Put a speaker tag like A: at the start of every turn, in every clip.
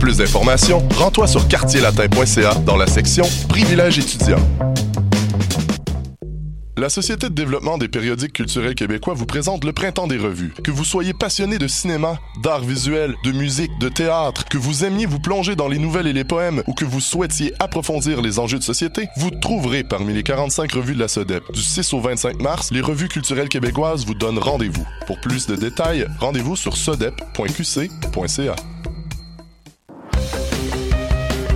A: Plus d'informations, rends-toi sur quartierlatin.ca dans la section Privilèges étudiants. La Société de développement des périodiques culturels québécois vous présente le Printemps des revues. Que vous soyez passionné de cinéma, d'art visuel, de musique, de théâtre, que vous aimiez vous plonger dans les nouvelles et les poèmes ou que vous souhaitiez approfondir les enjeux de société, vous trouverez parmi les 45 revues de la SODEP. Du 6 au 25 mars, les revues culturelles québécoises vous donnent rendez-vous. Pour plus de détails, rendez-vous sur sodep.qc.ca.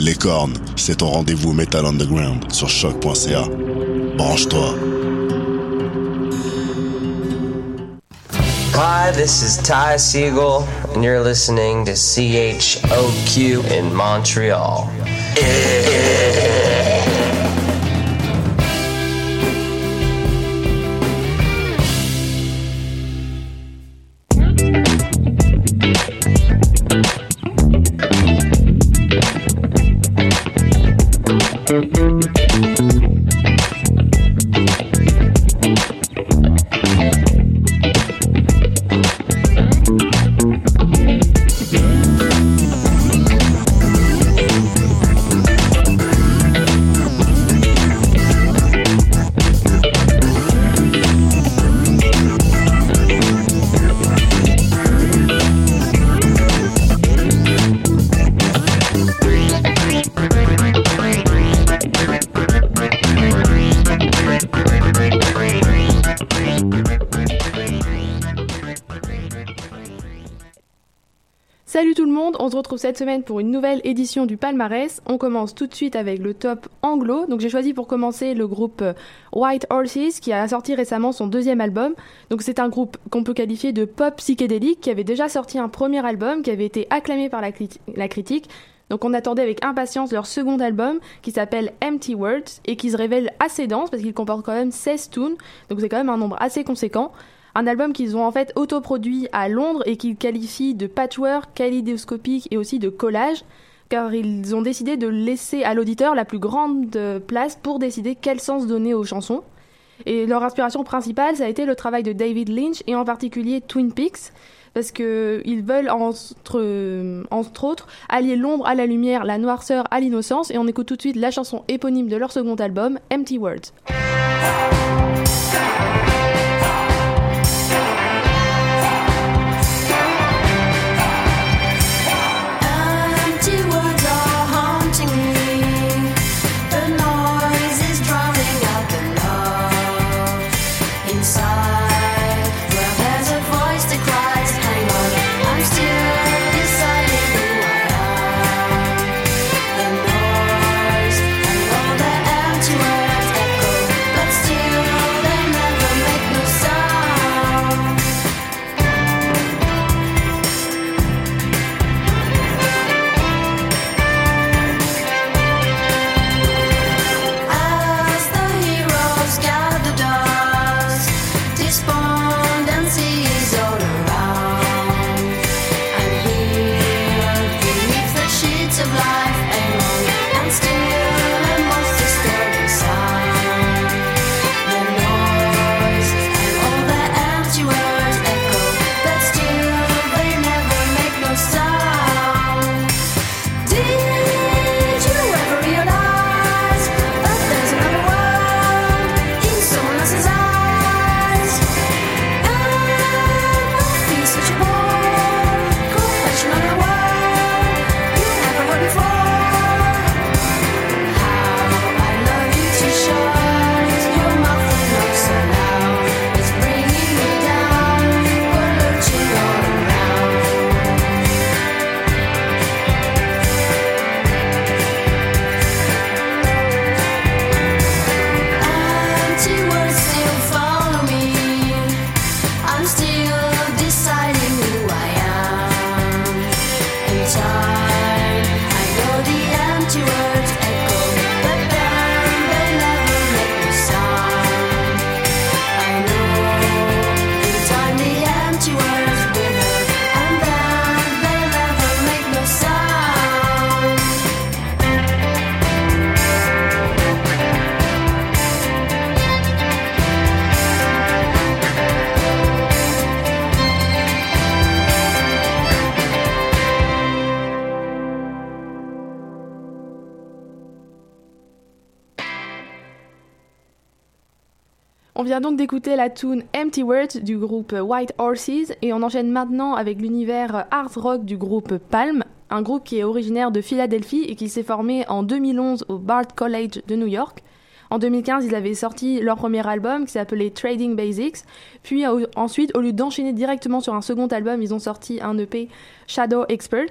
B: Les cornes, c'est ton rendez-vous Metal Underground sur choc.ca. Branche-toi.
C: Hi, this is Ty Siegel, and you're listening to CHOQ in Montreal.
D: Cette semaine pour une nouvelle édition du palmarès. On commence tout de suite avec le top anglo. Donc j'ai choisi pour commencer le groupe euh, White Horses qui a sorti récemment son deuxième album. Donc c'est un groupe qu'on peut qualifier de pop psychédélique qui avait déjà sorti un premier album qui avait été acclamé par la, la critique. Donc on attendait avec impatience leur second album qui s'appelle Empty Words et qui se révèle assez dense parce qu'il comporte quand même 16 tunes. Donc c'est quand même un nombre assez conséquent. Un album qu'ils ont en fait autoproduit à Londres et qu'ils qualifient de patchwork, kaléidoscopique et aussi de collage, car ils ont décidé de laisser à l'auditeur la plus grande place pour décider quel sens donner aux chansons. Et leur inspiration principale, ça a été le travail de David Lynch et en particulier Twin Peaks, parce qu'ils veulent entre, entre autres allier l'ombre à la lumière, la noirceur à l'innocence, et on écoute tout de suite la chanson éponyme de leur second album, Empty Words. Vient donc d'écouter la tune Empty Words du groupe White Horses et on enchaîne maintenant avec l'univers art rock du groupe Palm, un groupe qui est originaire de Philadelphie et qui s'est formé en 2011 au Bard College de New York. En 2015, ils avaient sorti leur premier album qui s'appelait Trading Basics. Puis ensuite, au lieu d'enchaîner directement sur un second album, ils ont sorti un EP Shadow Expert.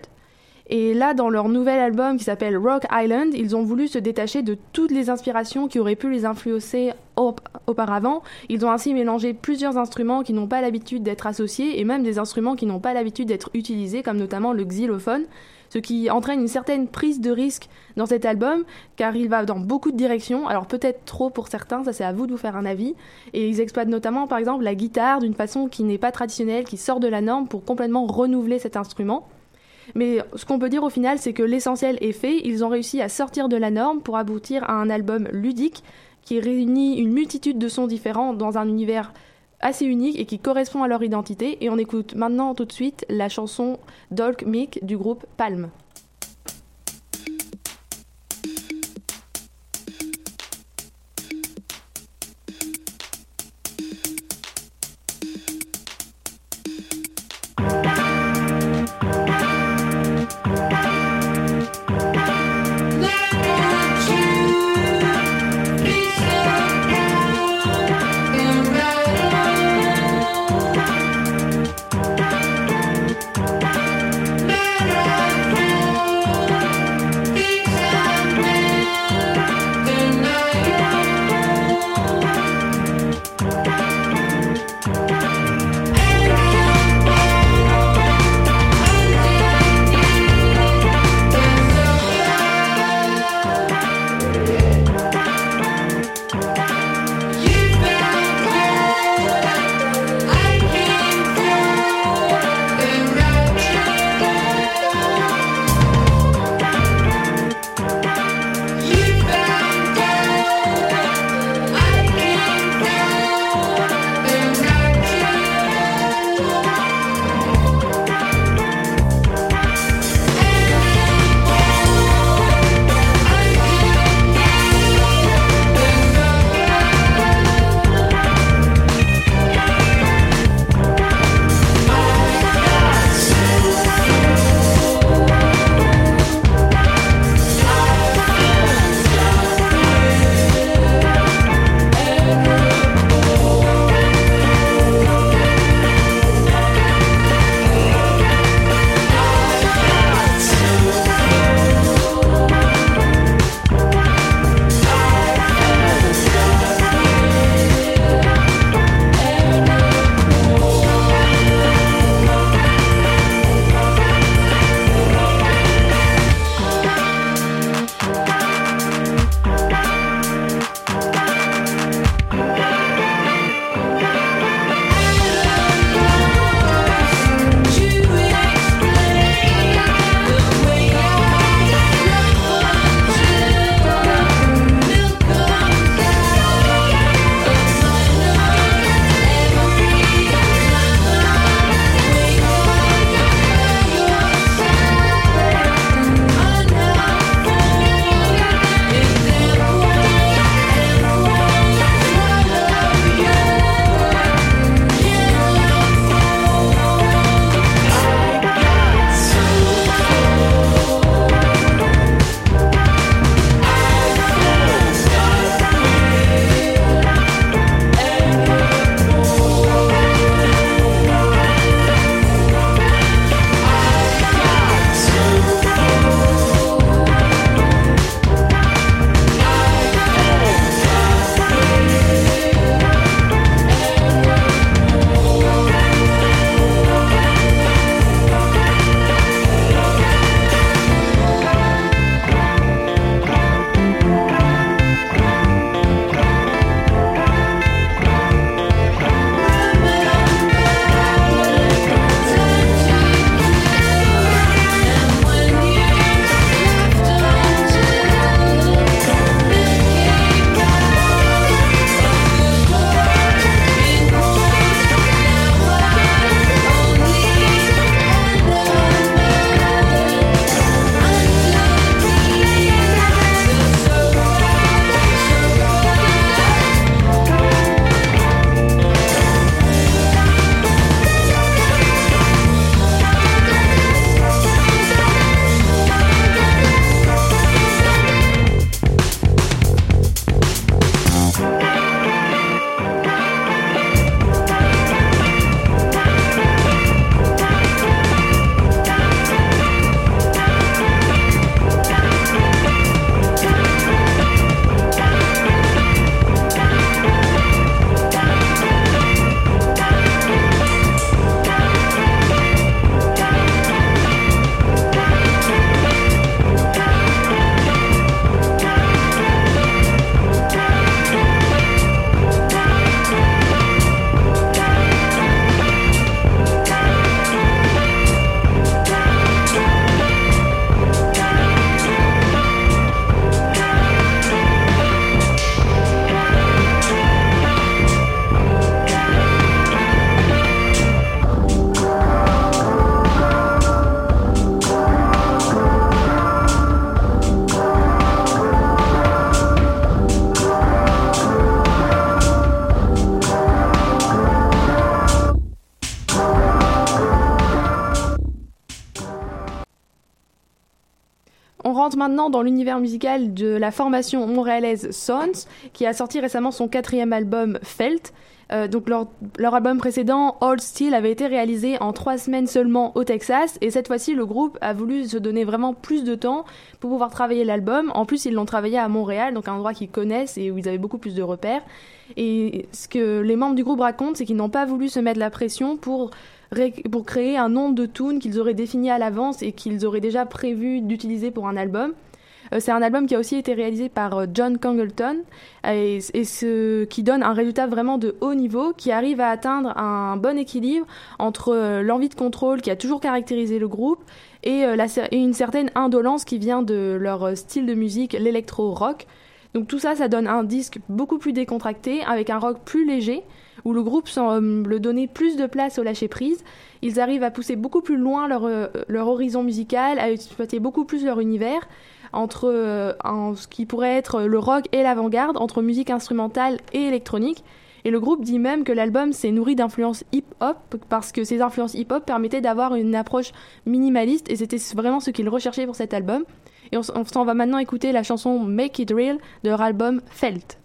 D: Et là, dans leur nouvel album qui s'appelle Rock Island, ils ont voulu se détacher de toutes les inspirations qui auraient pu les influencer auparavant. Ils ont ainsi mélangé plusieurs instruments qui n'ont pas l'habitude d'être associés et même des instruments qui n'ont pas l'habitude d'être utilisés, comme notamment le xylophone, ce qui entraîne une certaine prise de risque dans cet album, car il va dans beaucoup de directions, alors peut-être trop pour certains, ça c'est à vous de vous faire un avis, et ils exploitent notamment par exemple la guitare d'une façon qui n'est pas traditionnelle, qui sort de la norme pour complètement renouveler cet instrument. Mais ce qu'on peut dire au final, c'est que l'essentiel est fait. Ils ont réussi à sortir de la norme pour aboutir à un album ludique qui réunit une multitude de sons différents dans un univers assez unique et qui correspond à leur identité. Et on écoute maintenant tout de suite la chanson Dolk Mick du groupe Palm.
E: Maintenant dans l'univers musical de la formation montréalaise Sons, qui a sorti récemment son quatrième album Felt. Euh, donc leur, album précédent, Old Steel, avait été réalisé en trois semaines seulement au Texas, et cette fois-ci, le groupe a voulu se donner vraiment plus de temps pour pouvoir travailler l'album. En plus, ils l'ont travaillé à Montréal, donc un endroit qu'ils connaissent et où ils avaient beaucoup plus de repères. Et ce que les membres du groupe racontent, c'est qu'ils n'ont pas voulu se mettre la pression pour pour créer un nombre de tunes qu'ils auraient défini à l'avance et qu'ils auraient déjà prévu d'utiliser pour un album. Euh, c'est un album qui a aussi été réalisé par euh, John Congleton et, ce qui donne un résultat vraiment de haut niveau qui arrive à atteindre un bon équilibre entre euh, l'envie de contrôle qui a toujours caractérisé le groupe et, et une certaine indolence qui vient de leur style de musique, l'électro-rock. Donc tout ça, ça donne un disque beaucoup plus décontracté, avec un rock plus léger, où le groupe semble donner plus de place au lâcher-prise. Ils arrivent à pousser beaucoup plus loin leur, leur horizon musical, à exploiter beaucoup plus leur univers, entre euh, ce qui pourrait être le rock et l'avant-garde, entre musique instrumentale et électronique. Et le groupe dit même que l'album s'est nourri d'influences hip-hop parce que ces influences hip-hop permettaient d'avoir une approche minimaliste et c'était vraiment ce qu'ils recherchaient pour cet album. Et on, on s'en va maintenant écouter la chanson Make It Real de leur album Felt.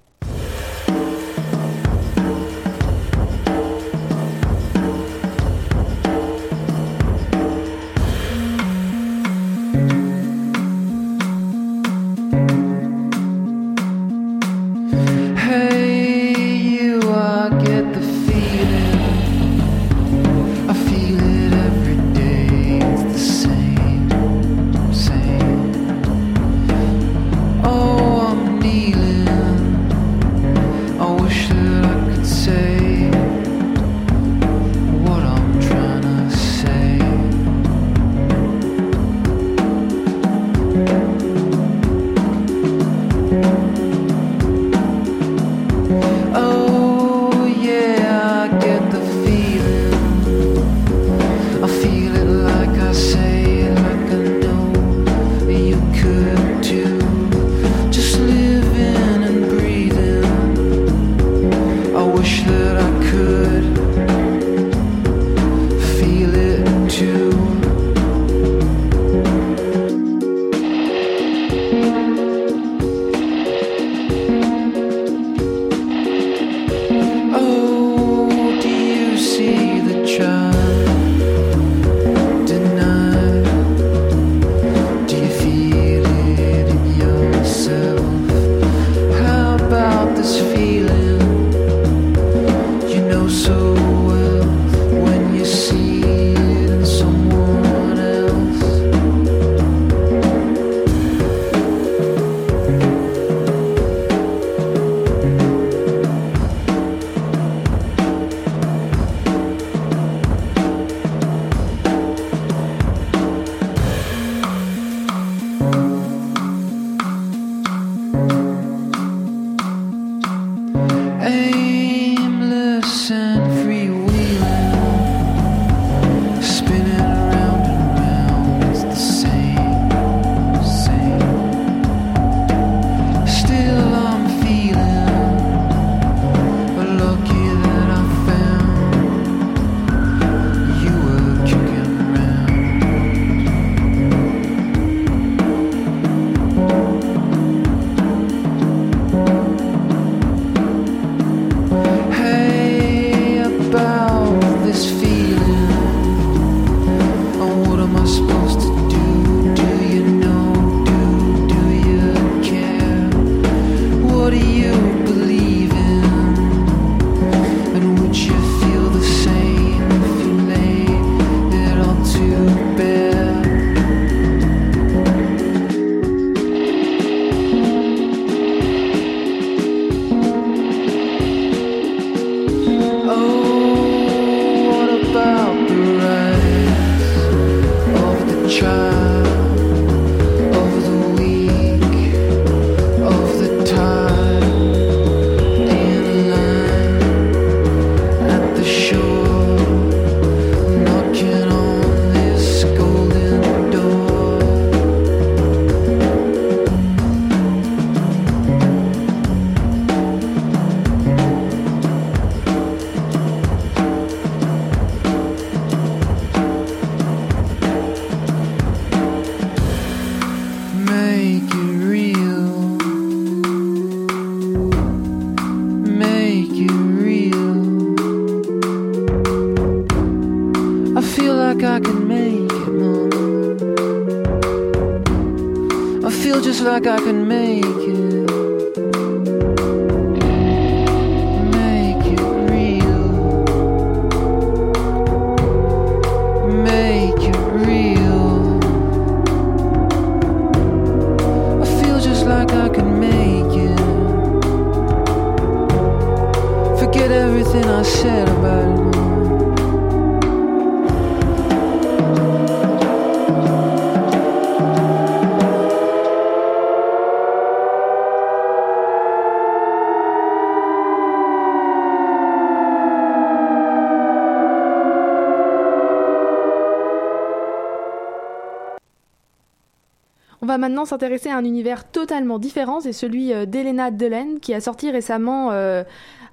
D: Va maintenant s'intéresser à un univers totalement différent, c'est celui euh, d'Elena Delen qui a sorti récemment euh,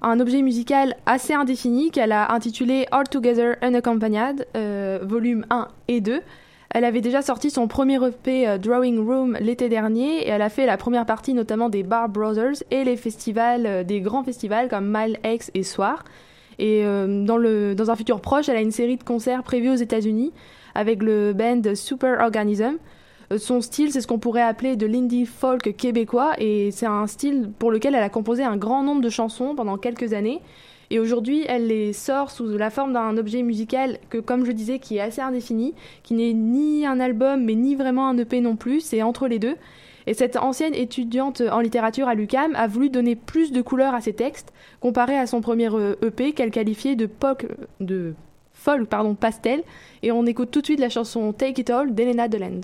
D: un objet musical assez indéfini qu'elle a intitulé All Together Unaccompanied, euh, volume 1 et 2. Elle avait déjà sorti son premier EP euh, Drawing Room l'été dernier et elle a fait la première partie notamment des Bar Brothers et les festivals, des grands festivals comme Mile X et Soir. Et dans, le, dans un futur proche, elle a une série de concerts prévus aux États-Unis avec le band Super Organism. Euh, Son style, c'est ce qu'on pourrait appeler de l'indie folk québécois et c'est un style pour lequel elle a composé un grand nombre de chansons pendant quelques années. Et aujourd'hui, elle les sort sous la forme d'un objet musical que, comme je disais, qui est assez indéfini, qui n'est ni un album, mais ni vraiment un EP non plus, c'est entre les deux. Et cette ancienne étudiante en littérature à l'UCAM a voulu donner plus de couleur à ses textes, comparé à son premier euh, EP qu'elle qualifiait de, folk, de folk pardon, pastel. Et on écoute tout de suite la chanson Take It All d'Elena Deland.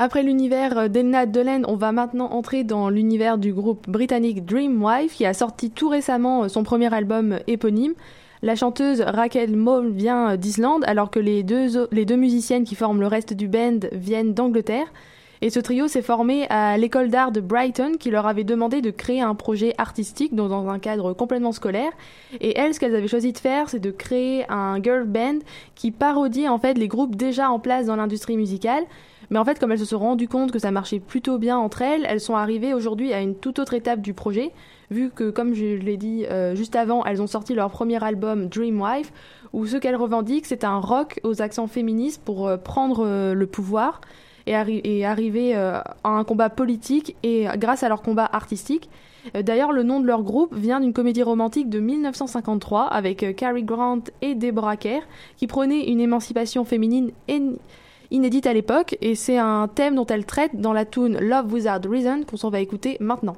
F: Après l'univers d'Elna Dolan, on va maintenant entrer dans l'univers du groupe britannique Dreamwife qui a sorti tout récemment euh, son premier album éponyme. La chanteuse Raquel Moll vient d'Islande alors que les deux, les deux musiciennes qui forment le reste du band viennent d'Angleterre. Et ce trio s'est formé à l'école d'art de Brighton qui leur avait demandé de créer un projet artistique dans un cadre complètement scolaire. Et elles, ce qu'elles avaient choisi de faire, c'est de créer un girl band qui parodie en fait les groupes déjà en place dans l'industrie musicale. Mais en fait, comme elles se sont rendues compte que ça marchait plutôt bien entre elles, elles sont arrivées aujourd'hui à une toute autre étape du projet, vu que, comme je l'ai dit euh, juste avant, elles ont sorti leur premier album Dreamwife, où ce qu'elles revendiquent, c'est un rock aux accents féministes pour euh, prendre euh, le pouvoir et, arri et arriver à un combat politique et grâce à leur combat artistique. D'ailleurs, le nom de leur groupe vient d'une comédie romantique de 1953 avec Cary Grant et Deborah Kerr qui prônait une émancipation féminine inédite à l'époque et c'est un thème dont elle traite dans la tune Love Without Reason qu'on s'en va écouter maintenant.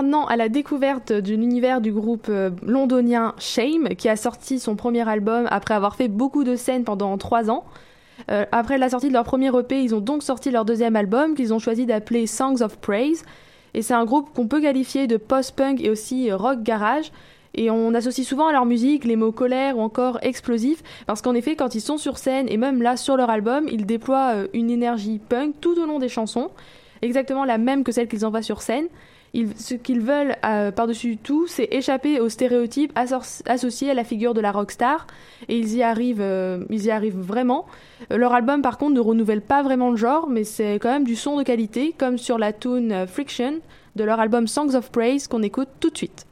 F: Maintenant à la découverte de l'univers du groupe euh, londonien Shame, qui a sorti son premier album après avoir fait beaucoup de scènes pendant trois ans. Euh, après la sortie de leur premier EP, ils ont donc sorti leur deuxième album, qu'ils ont choisi d'appeler Songs of Praise. Et c'est un groupe qu'on peut qualifier de post-punk et aussi rock garage. Et on associe souvent à leur musique les mots colère ou encore explosif, parce qu'en effet, quand ils sont sur scène, et même là sur leur album, ils déploient euh, une énergie punk tout au long des chansons, exactement la même que celle qu'ils envoient sur scène.
G: Ce qu'ils veulent euh, par-dessus tout, c'est échapper aux stéréotypes associés à la figure de la rockstar. Et ils y arrivent, euh, ils y arrivent vraiment. Euh, leur album, par contre, ne renouvelle pas vraiment le genre, mais c'est quand même du son de qualité, comme sur la tune Friction de leur album Songs of Praise qu'on écoute tout de suite.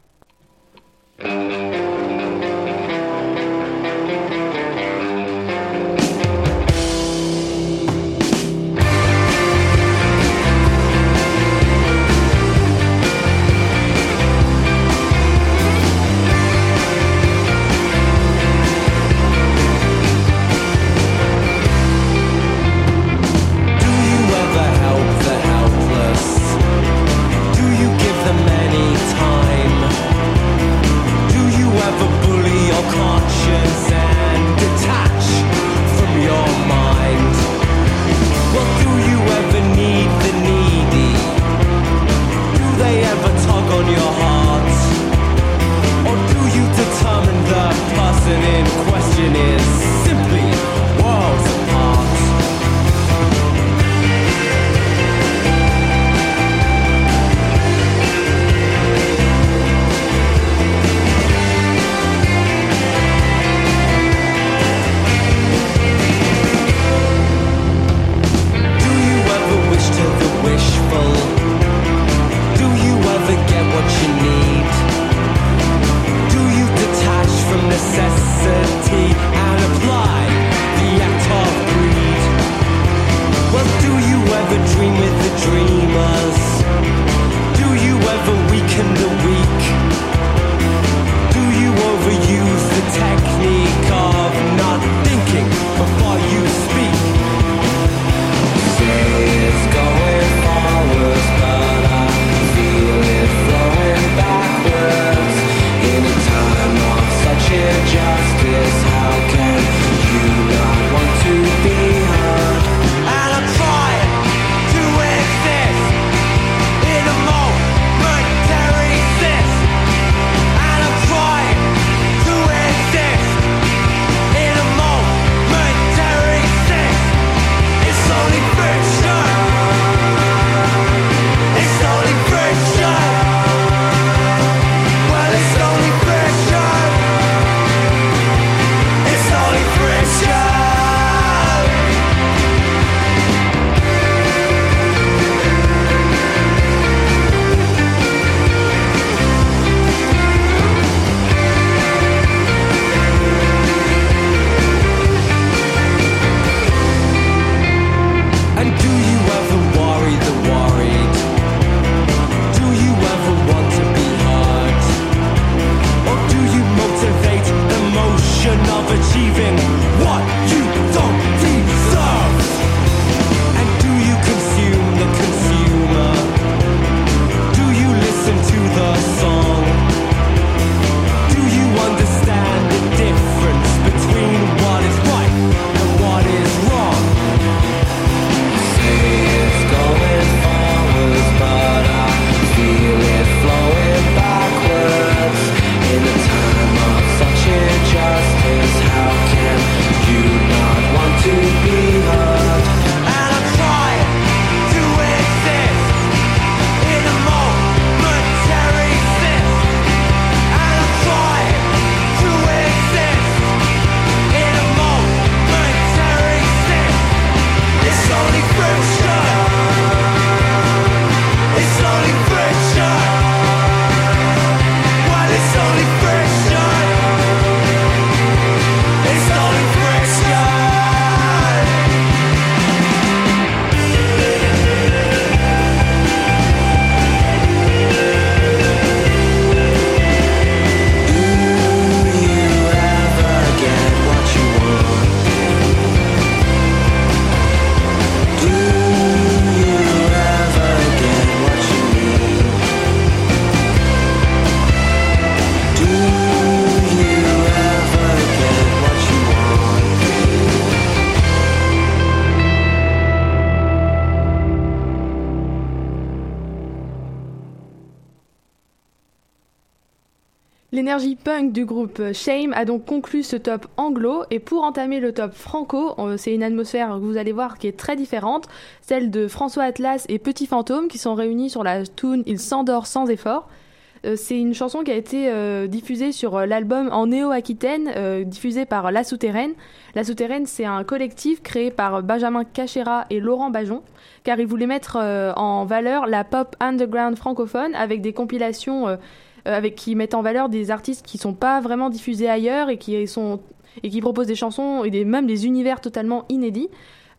D: L'énergie punk du groupe Shame a donc conclu ce top anglo et pour entamer le top franco, euh, c'est une atmosphère que vous allez voir qui est très différente, celle de François Atlas et Petit Fantôme qui sont réunis sur la tune Il s'endort sans effort. Euh, c'est une chanson qui a été euh, diffusée sur l'album En Néo-Aquitaine, diffusé par La Souterraine. La Souterraine, c'est un collectif créé par Benjamin Cachera et Laurent Bajon, car ils voulaient mettre en valeur la pop underground francophone avec des compilations avec qui mettent en valeur des artistes qui sont pas vraiment diffusés ailleurs et qui sont et qui proposent des chansons et des, même des univers totalement inédits.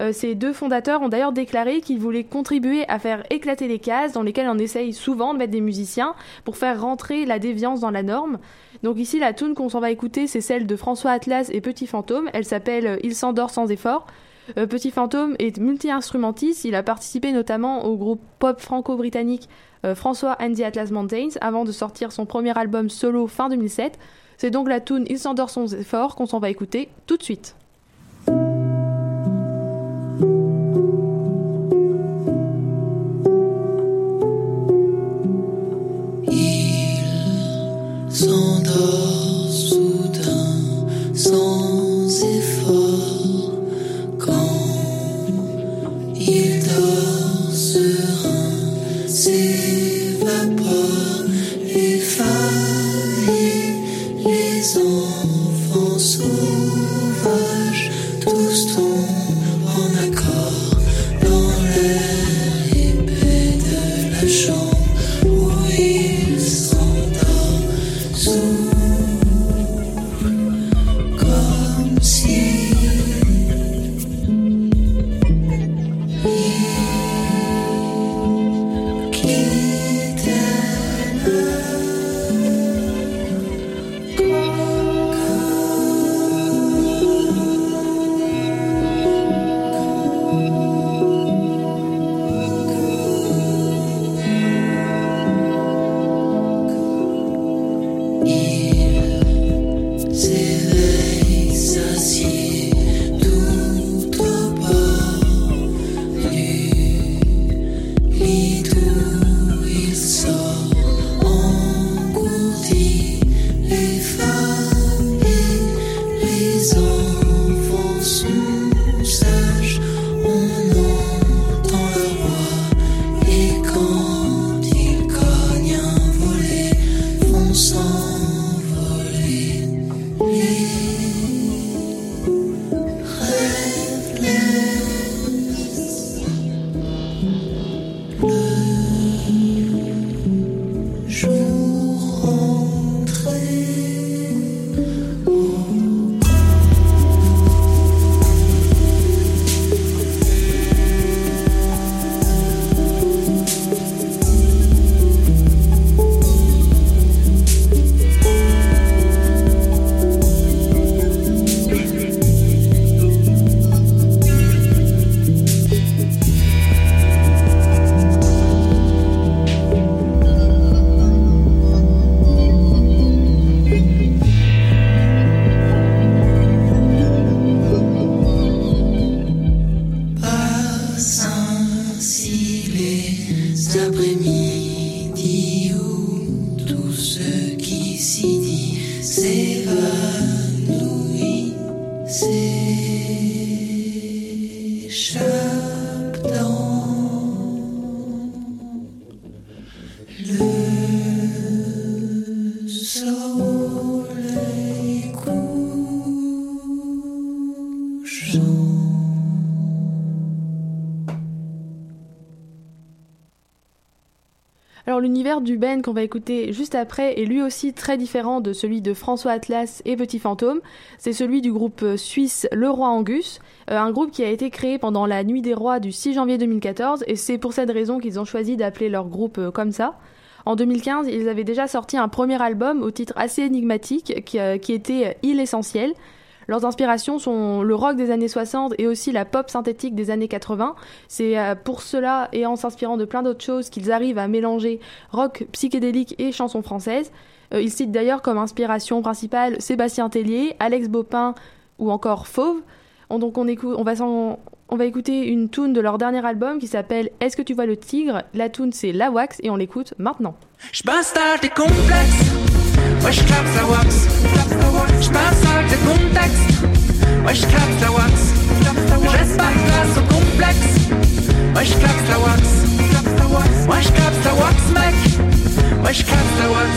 D: Euh, ces deux fondateurs ont d'ailleurs déclaré qu'ils voulaient contribuer à faire éclater les cases dans lesquelles on essaye souvent de mettre des musiciens pour faire rentrer la déviance dans la norme. Donc ici, la tune qu'on s'en va écouter, c'est celle de François Atlas et Petit Fantôme. Elle s'appelle euh, Il s'endort sans effort. Euh, Petit Fantôme est multi-instrumentiste. Il a participé notamment au groupe pop franco-britannique euh, François and the Atlas Mountains avant de sortir son premier album solo fin 2007. C'est donc la tune Il s'endort sans effort qu'on s'en va écouter tout de suite.
H: s'endort soudain il dort s'évapore les
D: L'univers du band qu'on va écouter juste après est lui aussi très différent de celui de François Atlas et Petit Fantôme. C'est celui du groupe suisse Le Roi Angus, euh, un groupe qui a été créé pendant la Nuit des Rois du 6 janvier 2014 et c'est pour cette raison qu'ils ont choisi d'appeler leur groupe euh, comme ça. En 2015, ils avaient déjà sorti un premier album au titre assez énigmatique qui, euh, qui était Il Essentiel. Leurs inspirations sont le rock des années 60 et aussi la pop synthétique des années 80. C'est euh, pour cela et en s'inspirant de plein d'autres choses qu'ils arrivent à mélanger rock psychédélique et chansons françaises. Euh, ils citent d'ailleurs comme inspiration principale Sébastien Tellier, Alex Bopin ou encore Fauve. On, donc on, écoute, on, va écouter une tune de leur dernier album qui s'appelle Est-ce que tu vois le tigre? La tune c'est La Wax et on l'écoute maintenant.
H: Je des complexes
I: Ouais, je clap ça wax. Je passe avec le contexte? Ouais, je clap ça wax. Je laisse pas place au complexe. Ouais, je clap ça wax. Ouais, je clap ça wax, mec. Ouais, je clap ça wax.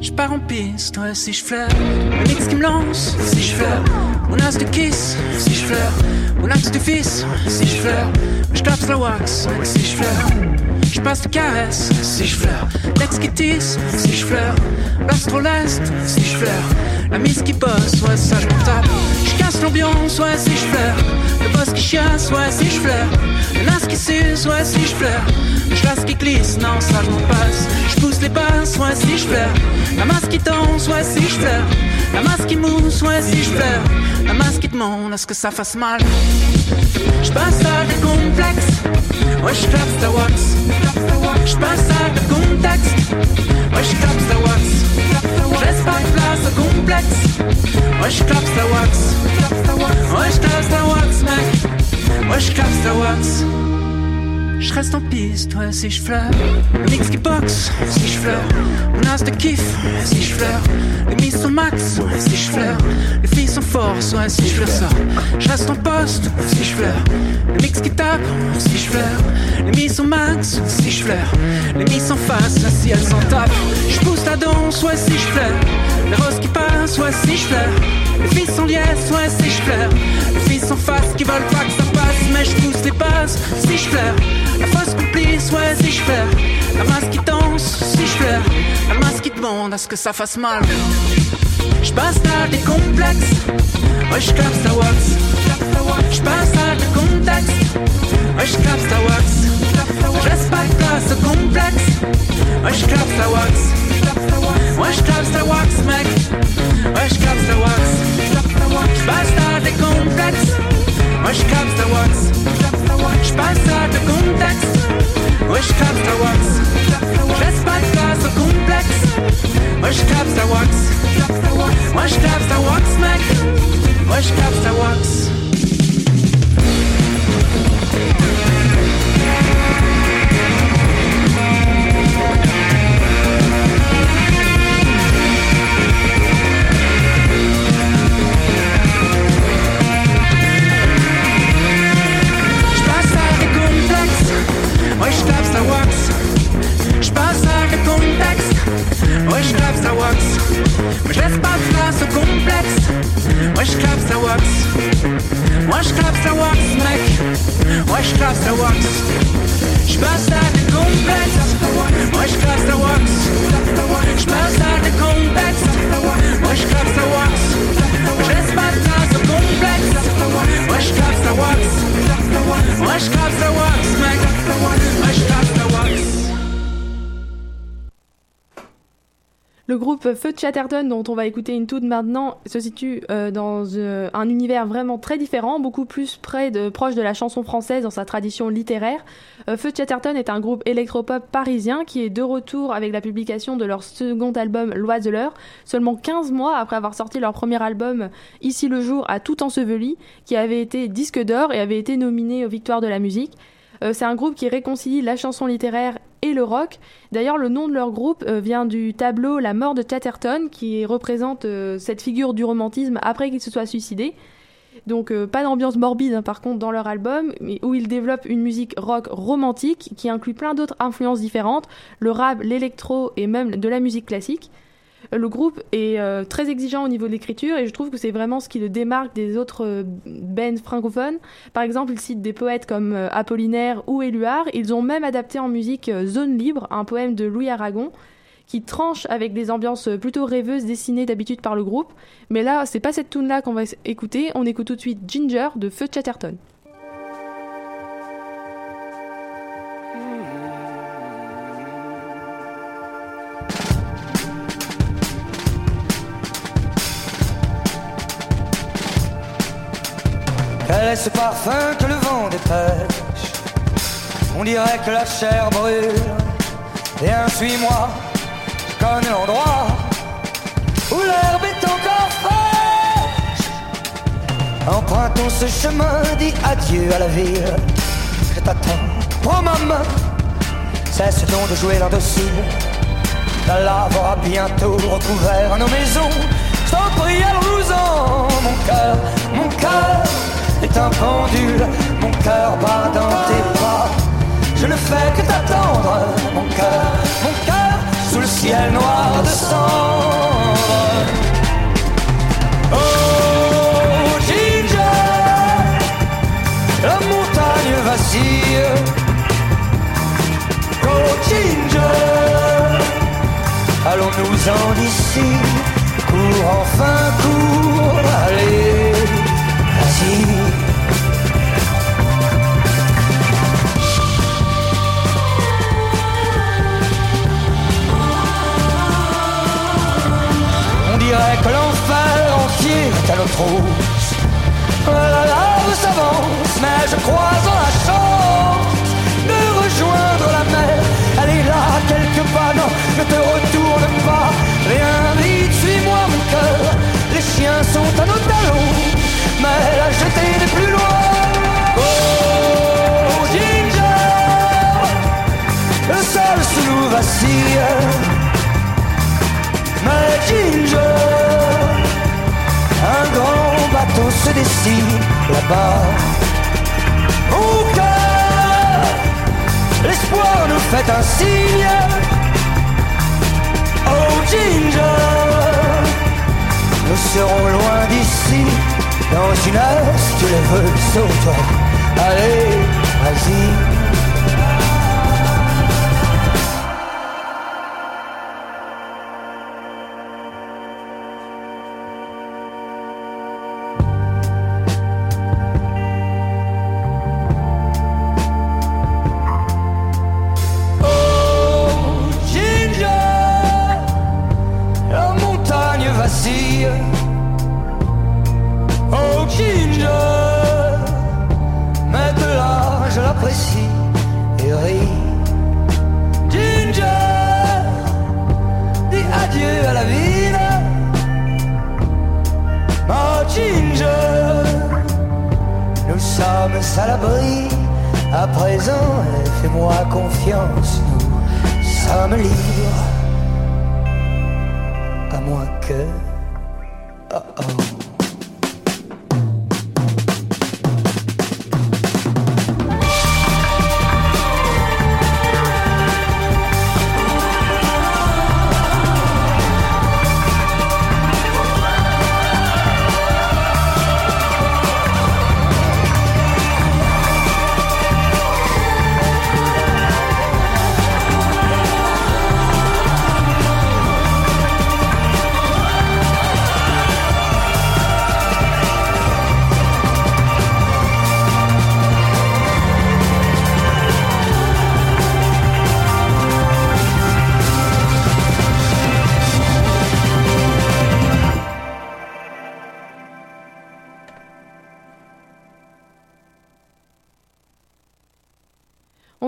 I: Je pars en piste, ouais, si je flaire. Le mix qui me lance, si je flaire. Mon as de kiss, si je flaire. Mon axe de fils, si je flaire. Je tape la wax, si je flaire. Je passe caresse, si je flaire. L'ex qui tisse, si je flaire. L'astroleste, si je flaire. La mise qui bosse, ouais, ça je m'en tape. Je casse l'ambiance, ouais, si je flaire. Le boss qui chasse, ouais, si je flaire. Le nas qui suce, ouais, si je flaire. Le chasse qui glisse, non, ça je m'en passe. Je pousse les basses, ouais, si je flaire. La masse qui danse, ouais, si je flaire. La masse qui mousse, ouais, si je flaire. La masse qui demande à ce que ça fasse mal. Je passe à des complexes. Ouais, je clap ta wax. Je passe à des contexte. Ouais, je clap ta wax. Je laisse pas de place au complexe. Ouais, je clap ta wax. Je reste en piste, ouais, si je flaire. Le mix qui boxe, si je flaire. Mon as de kiff, si je flaire. Les mises sont max, si je flaire. Les filles sont force, ouais, si je flaire ça. Je reste en poste, si je flaire. Le mix qui tape, si je flaire. Les mises sont max, si je flaire. Les mises sont face, ouais, si elles s'en tapent. Je pousse la danse, ouais, si je flaire. Les roses qui passent, ouais, si je flaire. Les filles sont liesses, ouais, si je flaire. Les filles sont face qui veulent pas que ça passe, mais je pousse les passes, si je flaire. La fausse complice, ouais, si je flaire. La masse qui danse, si je flaire. La masse qui demande à ce que ça fasse mal. Je passe à des complexes. Ouais, je clap ta wax. Je passe à des contextes. Ouais, je clap ta wax. Je laisse pas de place au complexe. Ouais, je clap ta wax. Ouais, je clap ta wax, mec. Ouais, je clap ta wax.
D: Feu Chatterton, dont on va écouter une toute maintenant, se situe euh, dans euh, un univers vraiment très différent, beaucoup plus près proche de la chanson française dans sa tradition littéraire. Euh, Feu Chatterton est un groupe électropop parisien qui est de retour avec la publication de leur second album L'Oiseleur, seulement 15 mois après avoir sorti leur premier album Ici le jour à tout enseveli, qui avait été disque d'or et avait été nominé aux Victoires de la musique. Euh, c'est un groupe qui réconcilie la chanson littéraire et le rock. D'ailleurs, le nom de leur groupe euh, vient du tableau La mort de Chatterton, qui représente euh, cette figure du romantisme après qu'il se soit suicidé. Donc pas d'ambiance morbide hein, par contre dans leur album, où ils développent une musique rock romantique qui inclut plein d'autres influences différentes, le rap, l'électro et même de la musique classique. Le groupe est euh, très exigeant au niveau de l'écriture et je trouve que c'est vraiment ce qui le démarque des autres euh, bands francophones. Par exemple, ils citent des poètes comme euh, Apollinaire ou Éluard. Ils ont même adapté en musique euh, Zone libre, un poème de Louis Aragon qui tranche avec des ambiances plutôt rêveuses dessinées d'habitude par le groupe. Mais là, c'est pas cette tune là qu'on va écouter. On écoute tout de suite Ginger de Feu Chatterton.
J: Quel est ce parfum que le vent dépêche On dirait que la chair brûle. Viens, suis-moi, je connais l'endroit où l'herbe est encore fraîche. Empruntons ce chemin, dis adieu à la ville. Je t'attends, prends ma main, cesse donc de jouer l'indocile. La lave aura bientôt recouvert nos maisons. Je t'en prie, allons-en, mon cœur, mon cœur est un pendule, mon cœur bat dans tes bras. Je ne fais que t'attendre, mon cœur, mon cœur, sous le ciel noir de cendre. Oh, Ginger, la montagne vacille. Oh, Ginger, allons-nous-en d'ici. Cours, enfin, cours, allez, vas-y. À notre hausse. La lave s'avance, mais je crois en la chance de rejoindre la mer. Elle est là, quelque part, non, ne te retourne pas. Viens vite, suis-moi mon cœur. Les chiens sont à nos talons, mais la jetée n'est plus loin. Oh, Ginger, le sol sous nous vacille. Mais Ginger, se dessine là-bas. Au cœur, l'espoir nous fait un signe. Oh Ginger, nous serons loin d'ici. Dans une heure, si tu le veux, sauve-toi. Allez, vas-y.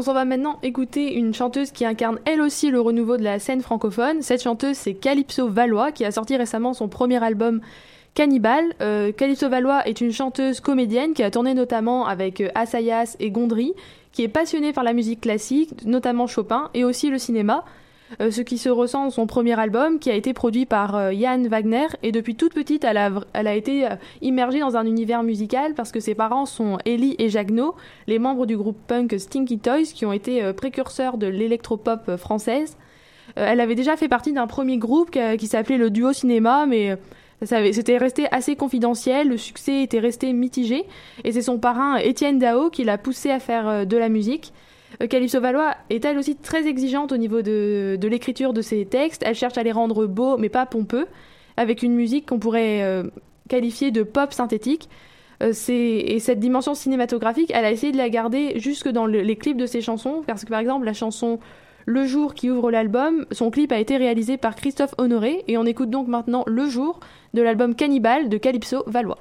D: S'en va maintenant écouter une chanteuse qui incarne elle aussi le renouveau de la scène francophone. Cette chanteuse, c'est Calypso Valois, qui a sorti récemment son premier album Cannibal. Euh, Calypso Valois est une chanteuse comédienne qui a tourné notamment avec euh, Assayas et Gondry, qui est passionnée par la musique classique, notamment Chopin, et aussi le cinéma. Euh, ce qui se ressent dans son premier album, qui a été produit par euh, Jan Wagner. Et depuis toute petite, elle a, été euh, immergée dans un univers musical parce que ses parents sont Ellie et Jagno, les membres du groupe punk Stinky Toys, qui ont été euh, précurseurs de l'électropop euh, française. Euh, elle avait déjà fait partie d'un premier groupe qui, qui s'appelait le Duo Cinéma, mais euh, c'était resté assez confidentiel, le succès était resté mitigé, et c'est son parrain Étienne Dao qui l'a poussé à faire euh, de la musique. Calypso Valois est elle aussi très exigeante au niveau de, l'écriture de ses textes? Elle cherche à les rendre beaux mais pas pompeux, avec une musique qu'on pourrait euh, qualifier de pop synthétique. Euh, et cette dimension cinématographique, elle a essayé de la garder jusque dans le- les clips de ses chansons, parce que par exemple la chanson Le jour qui ouvre l'album, son clip a été réalisé par Christophe Honoré, et on écoute donc maintenant Le jour de l'album Cannibal de Calypso Valois.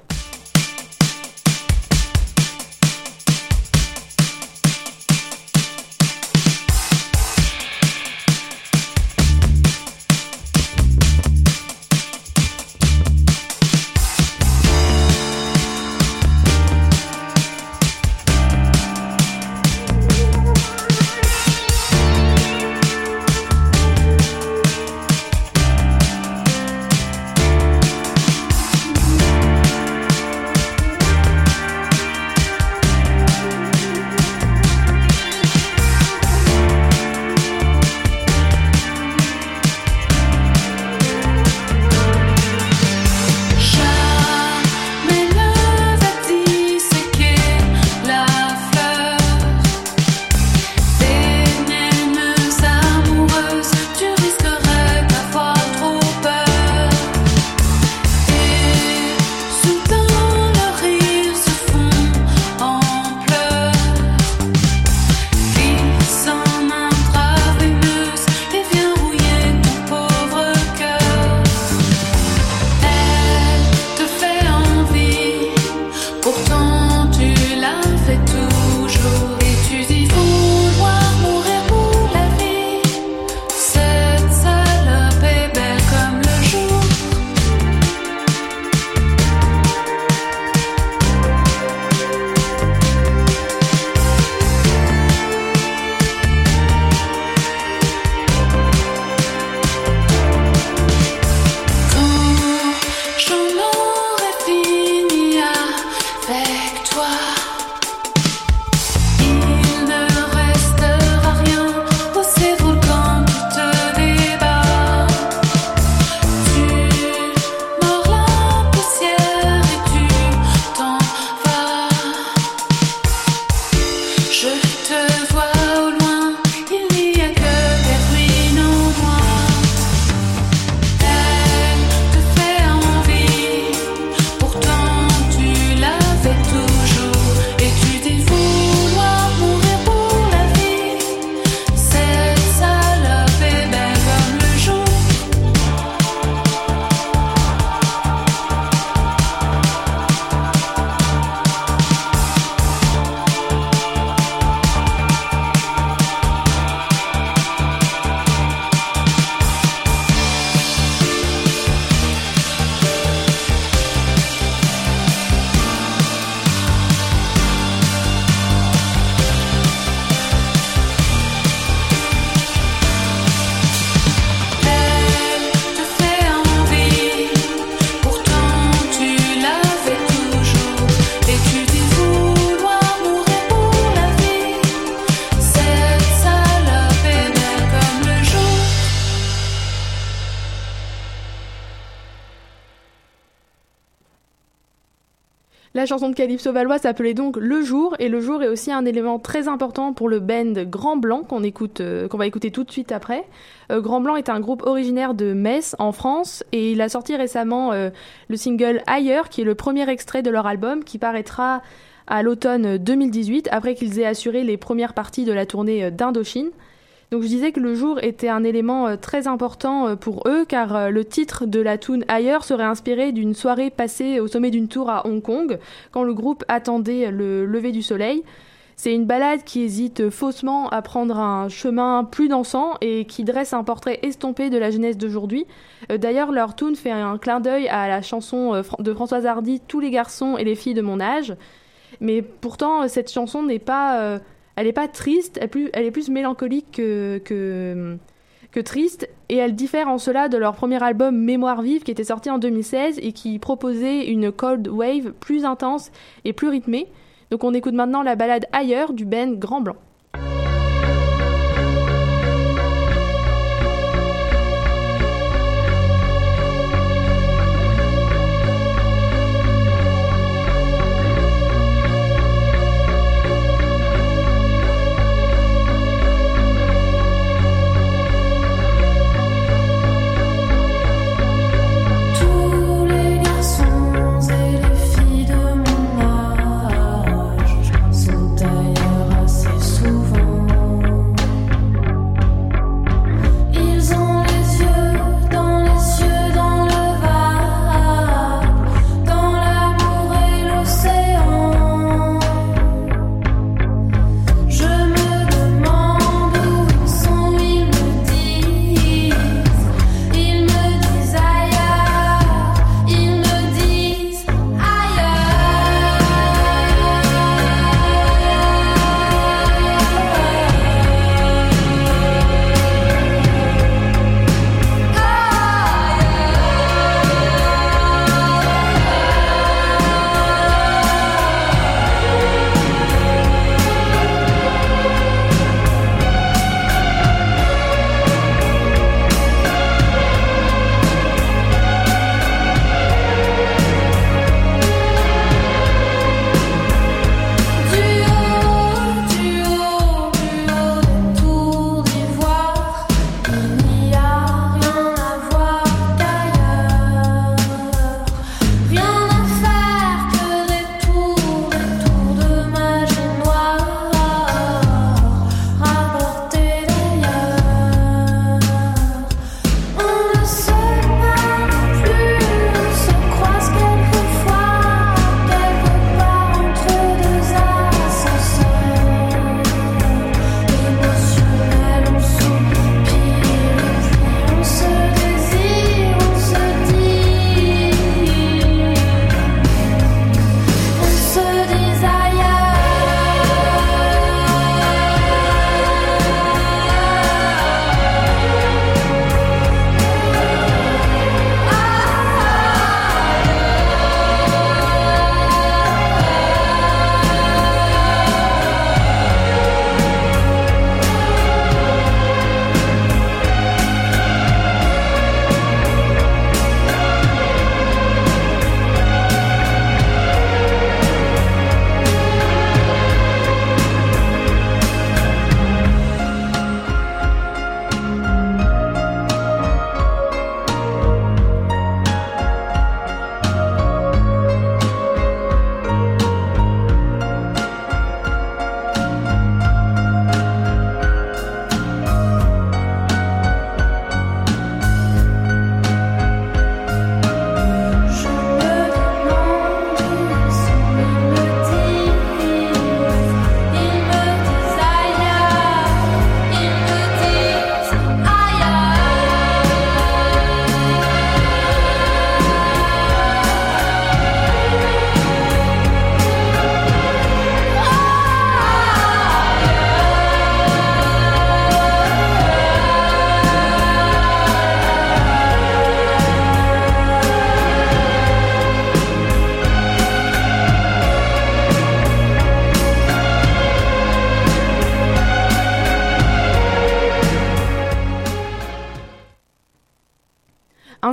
D: Chanson de Calypso Valois s'appelait donc Le Jour, et Le Jour est aussi un élément très important pour le band Grand Blanc qu'on écoute, euh, qu'on va écouter tout de suite après. Euh, Grand Blanc est un groupe originaire de Metz en France, et il a sorti récemment euh, le single Ailleurs, qui est le premier extrait de leur album, qui paraîtra à l'automne 2018, après qu'ils aient assuré les premières parties de la tournée d'Indochine. Donc je disais que le jour était un élément euh, très important euh, pour eux car euh, le titre de la tune Ailleurs serait inspiré d'une soirée passée au sommet d'une tour à Hong Kong quand le groupe attendait le lever du soleil. C'est une balade qui hésite faussement à prendre un chemin plus dansant et qui dresse un portrait estompé de la jeunesse d'aujourd'hui. D'ailleurs, leur tune fait un clin d'œil à la chanson de Françoise Hardy Tous les garçons et les filles de mon âge. Mais pourtant, cette chanson n'est pas, elle est pas triste, elle, est plus- mélancolique que, que, que triste, et elle diffère en cela de leur premier album Mémoire vive qui était sorti en 2016 et qui proposait une cold wave plus intense et plus rythmée. Donc on écoute maintenant la balade Ailleurs du Ben Grand Blanc.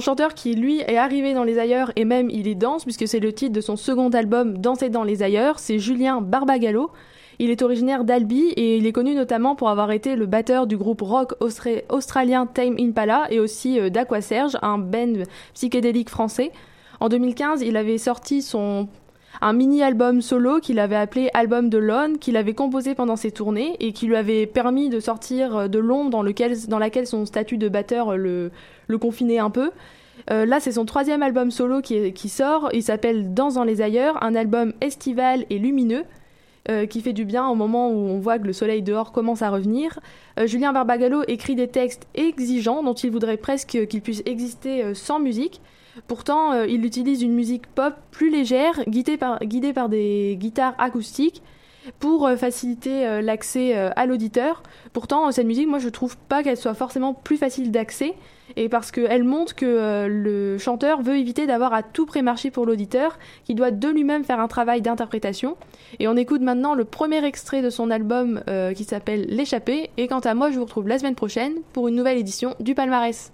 D: Chanteur qui, lui, est arrivé dans les ailleurs et même il y danse, puisque c'est le titre de son second album Danser dans les ailleurs, c'est Julien Barbagallo. Il est originaire d'Albi et il est connu notamment pour avoir été le batteur du groupe rock austra- australien Tame Impala et aussi euh, d'Aquaserge, un band psychédélique français. En 2015, il avait sorti son un mini-album solo qu'il avait appelé Album de Lone, qu'il avait composé pendant ses tournées et qui lui avait permis de sortir euh, de l'ombre dans, laquelle son statut de batteur euh, le, confinait un peu. Euh, là, c'est son troisième album solo qui, sort. Il s'appelle Dans dans les ailleurs, un album estival et lumineux. qui fait du bien au moment où on voit que le soleil dehors commence à revenir. Julien Barbagallo écrit des textes exigeants dont il voudrait presque qu'ils puissent exister sans musique. Pourtant, euh, il utilise une musique pop plus légère, guidée par, des guitares acoustiques, pour euh, faciliter euh, l'accès à l'auditeur. Pourtant, cette musique, moi, je trouve pas qu'elle soit forcément plus facile d'accès, et parce qu'elle montre que le chanteur veut éviter d'avoir à tout prémarcher pour l'auditeur, qui doit de lui-même faire un travail d'interprétation. Et on écoute maintenant le premier extrait de son album qui s'appelle L'échappée, et quant à moi, je vous retrouve la semaine prochaine pour une nouvelle édition du palmarès.